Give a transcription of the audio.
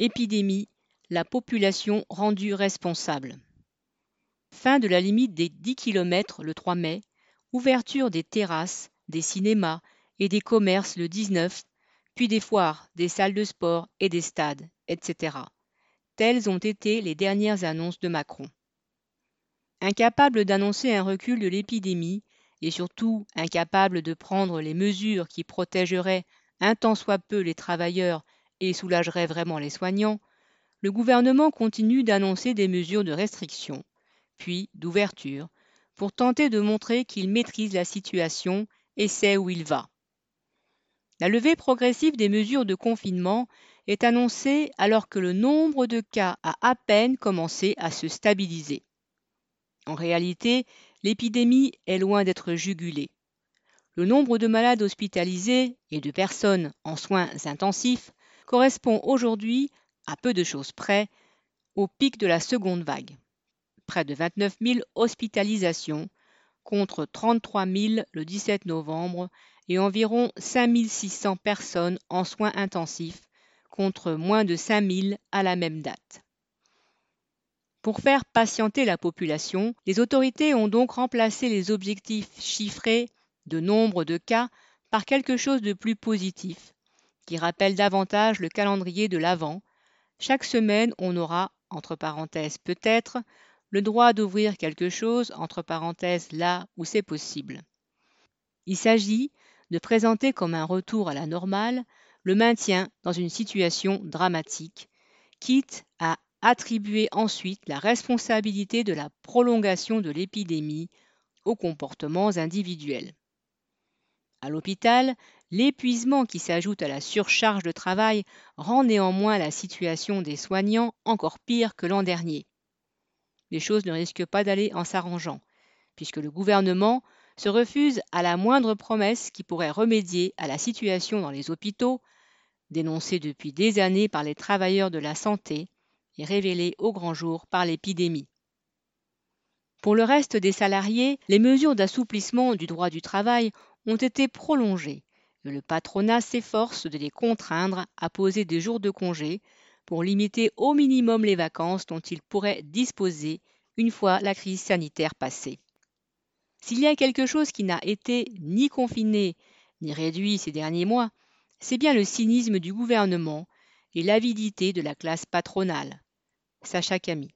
Épidémie, la population rendue responsable. Fin de la limite des 10 km le 3 mai, ouverture des terrasses, des cinémas et des commerces le 19, puis des foires, des salles de sport et des stades, etc. Telles ont été les dernières annonces de Macron. Incapable d'annoncer un recul de l'épidémie et surtout incapable de prendre les mesures qui protégeraient un tant soit peu les travailleurs et soulageraient vraiment les soignants, le gouvernement continue d'annoncer des mesures de restriction, puis d'ouverture, pour tenter de montrer qu'il maîtrise la situation et sait où il va. La levée progressive des mesures de confinement est annoncée alors que le nombre de cas a à peine commencé à se stabiliser. En réalité, l'épidémie est loin d'être jugulée. Le nombre de malades hospitalisés et de personnes en soins intensifs correspond aujourd'hui à peu de choses près, au pic de la seconde vague. Près de 29 000 hospitalisations contre 33 000 le 17 novembre et environ 5 600 personnes en soins intensifs contre moins de 5 000 à la même date. Pour faire patienter la population, les autorités ont donc remplacé les objectifs chiffrés de nombre de cas par quelque chose de plus positif, qui rappelle davantage le calendrier de l'Avent, chaque semaine, on aura, entre parenthèses peut-être, le droit d'ouvrir quelque chose, entre parenthèses là où c'est possible. Il s'agit de présenter comme un retour à la normale le maintien dans une situation dramatique, quitte à attribuer ensuite la responsabilité de la prolongation de l'épidémie aux comportements individuels. À l'hôpital, l'épuisement qui s'ajoute à la surcharge de travail rend néanmoins la situation des soignants encore pire que l'an dernier. Les choses ne risquent pas d'aller en s'arrangeant, puisque le gouvernement se refuse à la moindre promesse qui pourrait remédier à la situation dans les hôpitaux, dénoncée depuis des années par les travailleurs de la santé et révélée au grand jour par l'épidémie. Pour le reste des salariés, les mesures d'assouplissement du droit du travail ont été prolongées le patronat s'efforce de les contraindre à poser des jours de congé pour limiter au minimum les vacances dont ils pourraient disposer une fois la crise sanitaire passée. S'il y a quelque chose qui n'a été ni confiné ni réduit ces derniers mois, c'est bien le cynisme du gouvernement et l'avidité de la classe patronale. Sacha Camille.